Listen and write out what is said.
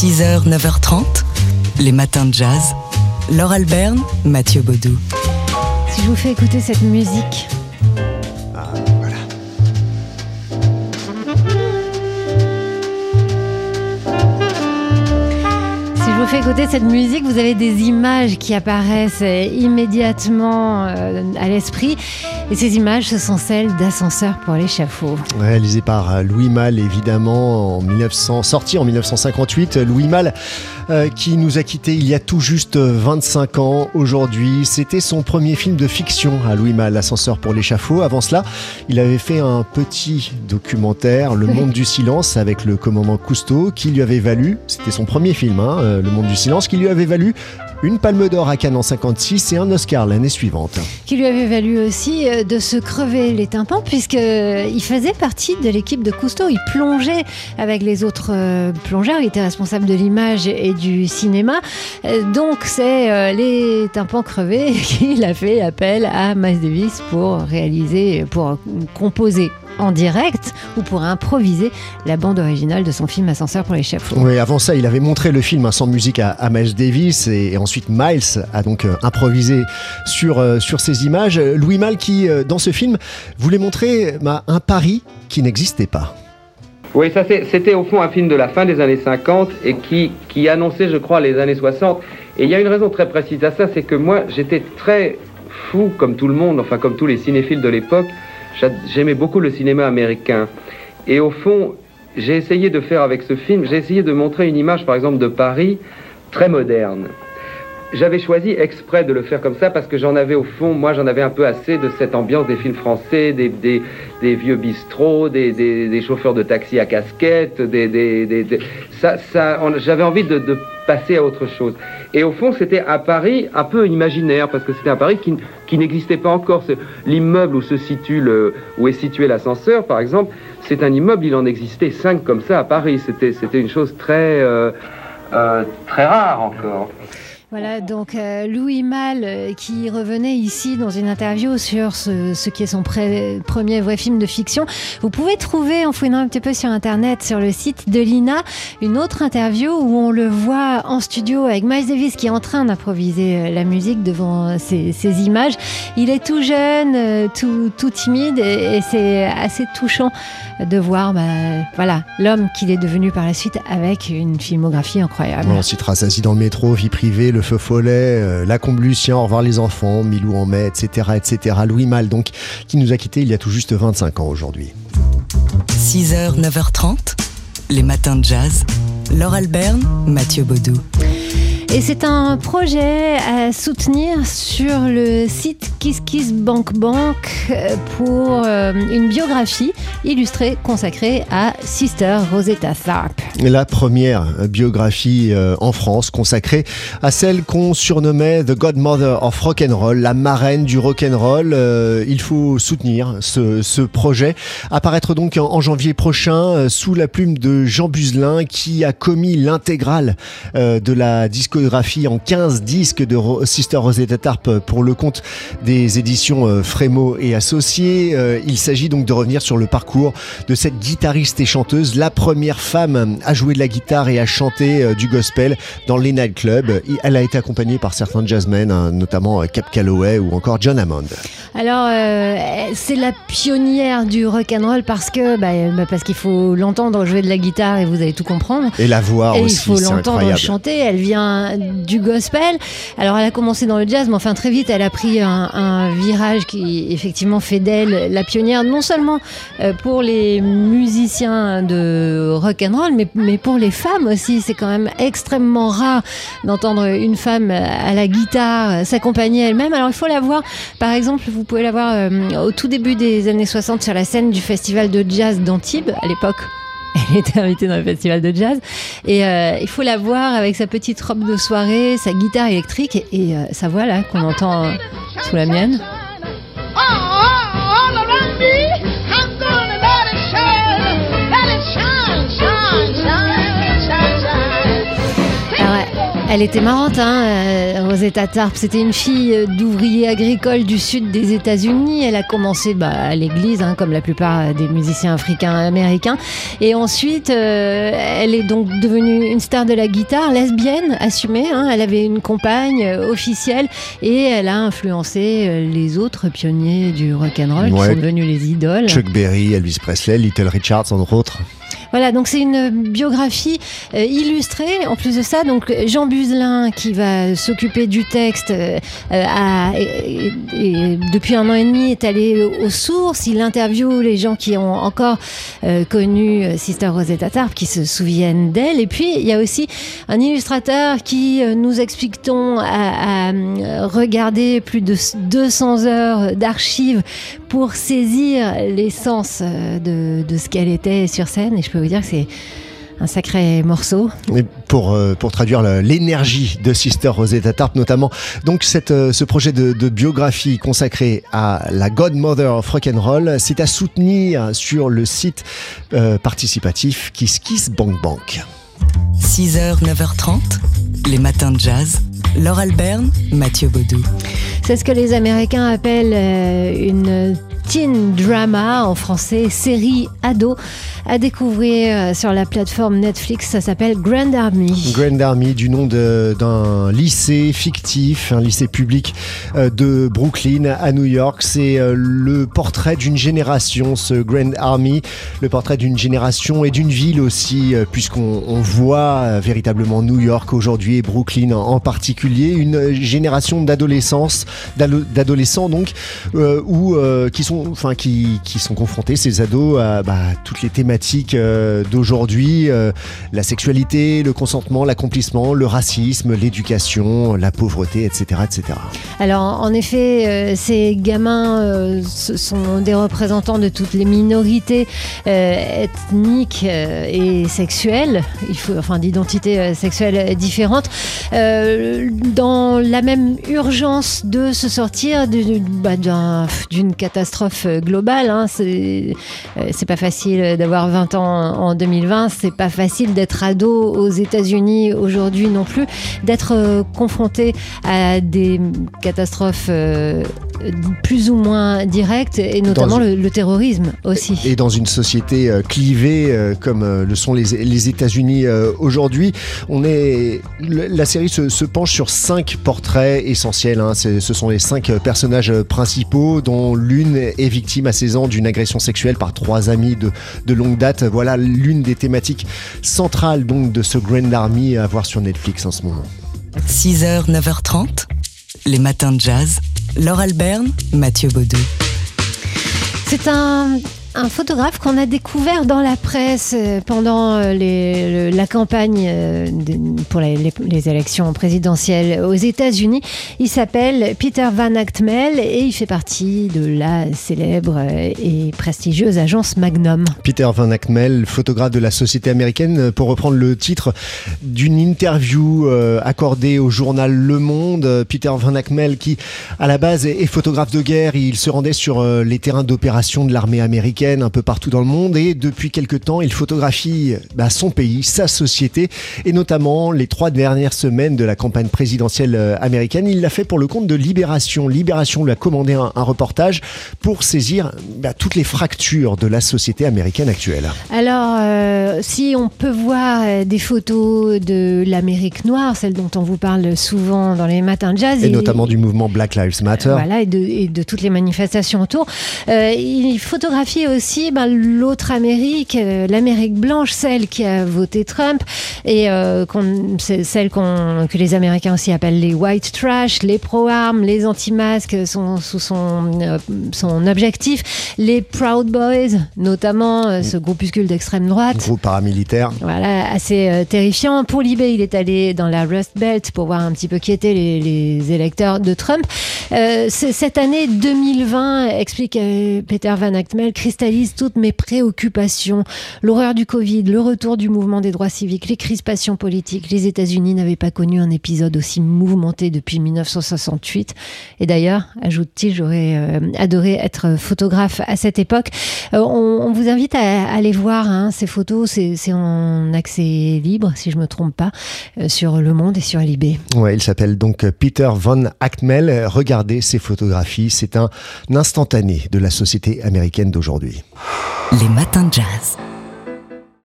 6h, 9h30, les matins de jazz. Laure Alberne, Mathieu Baudou. Si je vous fais écouter cette musique. Ah. Si je vous fais écouter cette musique, vous avez des images qui apparaissent euh, immédiatement euh, à l'esprit. Et ces images, ce sont celles d'ascenseurs pour l'échafaud. Réalisé par Louis Malle, évidemment, en 1900, sorti en 1958. Louis Malle, euh, qui nous a quittés il y a tout juste 25 ans aujourd'hui. C'était son premier film de fiction à Louis Malle, L'ascenseur pour l'échafaud. Avant cela, il avait fait un petit documentaire, Le monde du silence, avec le commandant Cousteau, qui lui avait valu, c'était son premier film, hein, euh, Le monde du silence, qui lui avait valu une palme d'or à Cannes en 56 et un Oscar l'année suivante. Qui lui avait valu aussi euh, de se crever les tympans, puisqu'il faisait partie de l'équipe de Cousteau. Il plongeait avec les autres euh, plongeurs, il était responsable de l'image et du cinéma. Euh, Donc, c'est euh, les tympans crevés qu'il a fait appel à Miles pour réaliser, pour composer en direct ou pour improviser la bande originale de son film Ascenseur pour l'échafaud. Oui, avant ça, il avait montré le film hein, sans musique à, à Miles Davis et, et ensuite Miles a donc euh, improvisé sur, euh, sur ces images. Louis Malle qui, euh, dans ce film, voulait montrer bah, un Paris qui n'existait pas. Oui, ça c'était au fond un film de la fin des années 50 et qui, qui annonçait, je crois, les années 60. Et il y a une raison très précise à ça, c'est que moi j'étais très fou, comme tout le monde, enfin comme tous les cinéphiles de l'époque. J'a- J'aimais beaucoup le cinéma américain. Et au fond, j'ai essayé de faire avec ce film, j'ai essayé de montrer une image, par exemple, de Paris très moderne. J'avais choisi exprès de le faire comme ça parce que j'en avais au fond, moi j'en avais un peu assez de cette ambiance des films français, des, des, vieux bistrots, des, des, chauffeurs de taxi à casquette, des, ça, ça, j'avais envie de passer à autre chose. Et au fond, c'était un Paris un peu imaginaire parce que c'était un Paris qui, qui n'existait pas encore. L'immeuble où se situe où est situé l'ascenseur, par exemple, c'est un immeuble, il en existait cinq comme ça à Paris. C'était, c'était une chose très, euh, euh, très rare encore. Voilà, donc euh, Louis Malle euh, qui revenait ici dans une interview sur ce, qui est son premier vrai film de fiction. Vous pouvez trouver, en fouinant un petit peu sur Internet, sur le site de l'INA, une autre interview où on le voit en studio avec Miles Davis qui est en train d'improviser euh, la musique devant ces, ces images. Il est tout jeune, tout, tout timide et, c'est assez touchant de voir bah, voilà, l'homme qu'il est devenu par la suite avec une filmographie incroyable. On citera dans le métro, Vie privée, Le feu follet, euh, La combe Lucien, Au revoir les enfants, Milou en mai, etc., etc. Louis Malle, donc, qui nous a quittés il y a tout juste 25 ans aujourd'hui. 6h, 9h30, les matins de jazz. Laure Alberne, Mathieu Baudou. Et c'est un projet à soutenir sur le site KissKissBankBank euh, pour euh, une biographie illustrée consacrée à Sister Rosetta Tharpe. La première biographie euh, en France consacrée à celle qu'on surnommait The Godmother of Rock'n'Roll, la marraine du rock'n'roll. Il faut soutenir ce, projet. Apparaître donc en, janvier prochain sous la plume de Jean Buzelin qui a commis l'intégrale de la discographie en 15 disques de Sister Rosetta Tharpe pour le compte des éditions euh, Frémo et Associés. Euh, il s'agit donc de revenir sur le parcours de cette guitariste et chanteuse, la première femme à jouer de la guitare et à chanter euh, du gospel dans les nightclubs. Elle a été accompagnée par certains jazzmen, hein, notamment Cap Calloway ou encore John Hammond. Alors, euh, c'est la pionnière du rock'n'roll parce que bah, bah, parce qu'il faut l'entendre jouer de la guitare et vous allez tout comprendre. Et la voix Et il aussi, faut c'est l'entendre chanter. Elle vient du gospel. Alors, elle a commencé dans le jazz, mais enfin très vite, elle a pris un, un virage qui effectivement fait d'elle la pionnière, non seulement euh, pour les musiciens de rock and roll, mais, mais pour les femmes aussi. C'est quand même extrêmement rare d'entendre une femme à la guitare s'accompagner elle-même. Alors, il faut la voir. Par exemple, vous pouvez la voir euh, au tout début des années 60 sur la scène du festival de jazz d'Antibes à l'époque. Elle était invitée dans le festival de jazz. Et euh, il faut la voir avec sa petite robe de soirée, sa guitare électrique et, euh, sa voix là qu'on entend euh, sous la mienne. Oh, Elle était marrante, hein, euh, Rosetta Tarp. C'était une fille euh, d'ouvrier agricole du sud des États-Unis. Elle a commencé bah, à l'église, hein, comme la plupart des musiciens africains américains. Et ensuite, euh, elle est donc devenue une star de la guitare, lesbienne, assumée. Hein. Elle avait une compagne euh, officielle et elle a influencé euh, les autres pionniers du rock'n'roll Ouais. qui sont devenus les idoles. Chuck Berry, Elvis Presley, Little Richards, entre autres. Voilà, donc c'est une biographie euh, illustrée. En plus de ça, donc Jean Buzelin qui va s'occuper du texte euh, euh, a- depuis un an et demi est allé aux sources. Il interviewe les gens qui ont encore connu Sister Rosetta Tarp, qui se souviennent d'elle. Et puis il y a aussi un illustrateur qui nous explique-t-on plus de 200 heures d'archives pour saisir l'essence euh, de, de ce qu'elle était sur scène. Et je peux vous dire que c'est un sacré morceau. Et pour, euh, pour traduire l'énergie de Sister Rosetta Tarp notamment. Donc cette, euh, ce projet de, de biographie consacré à la Godmother of Rock'n'Roll, c'est à soutenir sur le site euh, participatif Kiss Kiss Bank Bank. 6h, 9h30, les matins de jazz. Laure Alberne, Mathieu Baudou. C'est ce que les Américains appellent euh, une teen drama, en français série ado, à découvrir euh, sur la plateforme Netflix. Ça s'appelle Grand Army. Grand Army, du nom d'un lycée fictif, un lycée public euh, de Brooklyn à New York. C'est euh, le portrait d'une génération, ce Grand Army, le portrait d'une génération et d'une ville aussi, puisqu'on on voit véritablement New York aujourd'hui et Brooklyn en, particulier, une génération d'adolescence, d'ado- d'adolescents donc, euh, qui sont, enfin, qui, qui sont confrontés ces ados à bah, toutes les thématiques euh, d'aujourd'hui. euh, la sexualité, le consentement, l'accomplissement, le racisme, l'éducation, la pauvreté, etc. etc. Alors, en effet, euh, ces gamins sont des représentants de toutes les minorités ethniques et sexuelles, enfin d'identités sexuelles différentes, dans la même urgence de se sortir bah, d'un- d'une globale. hein. C'est euh, c'est pas facile d'avoir 20 ans en 2020, c'est pas facile d'être ado aux États-Unis aujourd'hui non plus, d'être euh, confronté à des catastrophes euh, plus ou moins directes et notamment le, le terrorisme aussi. Et dans une société euh, clivée euh, comme euh, le sont les, les États-Unis aujourd'hui, on est la série se, se penche sur cinq portraits essentiels. hein. Ce sont les cinq personnages principaux, dont l'une est victime à 16 ans d'une agression sexuelle par trois amis de, de longue date. Voilà l'une des thématiques centrales donc de ce Grand Army à voir sur Netflix en ce moment. 6h, 9h30, les matins de jazz. Laure Alberne, Mathieu Baudou. C'est un, un photographe qu'on a découvert dans la presse euh, pendant euh, la campagne euh, pour les, les- élections présidentielles aux États-Unis. Il s'appelle Peter Van Actmel et il fait partie de la célèbre et prestigieuse agence Magnum. Peter Van Acmel, photographe de la société américaine, pour reprendre le titre d'une interview accordée au journal Le Monde. Peter Van Acmel, qui à la base est, photographe de guerre, il se rendait sur les terrains d'opération de l'armée américaine un peu partout dans le monde et depuis quelque temps, il photographie bah, son pays, sa société et notamment les trois dernières semaines de la campagne présidentielle euh, américaine. Il l'a fait pour le compte de Libération. Libération lui a commandé un, un reportage pour saisir bah, toutes les fractures de la société américaine actuelle. Alors, euh, si on peut voir euh, des photos de l'Amérique noire, celle dont on vous parle souvent dans les matins de jazz, Et notamment du mouvement Black Lives Matter. Voilà, et de, et de toutes les manifestations autour. Euh, il photographie aussi ben, l'autre Amérique, euh, l'Amérique blanche, celle qui a voté Trump, et euh, celle que les Américains aussi appellent les white trash, les pro-armes, les anti-masques sont sous son, euh, son objectif, les Proud Boys, notamment euh, ce groupuscule d'extrême droite. Groupe paramilitaire. Voilà, assez terrifiant. Pour Libé, il est allé dans la Rust Belt pour voir un petit peu qui étaient les, les électeurs de Trump. Cette année 2020, explique Peter Van Actmel, cristallise toutes mes préoccupations. L'horreur du Covid, le retour du mouvement des droits civiques, les crispations politiques. Les États-Unis n'avaient pas connu un épisode aussi mouvementé depuis 1968. Et d'ailleurs, ajoute-t-il, j'aurais euh, adoré être photographe à cette époque. Euh, on, on vous invite à, aller voir hein, ces photos. C'est en accès libre, si je me trompe pas, euh, sur Le Monde et sur Libé. Ouais, il s'appelle donc Peter von Achtmel. Regardez ces photographies. C'est un instantané de la société américaine d'aujourd'hui. Les matins de jazz.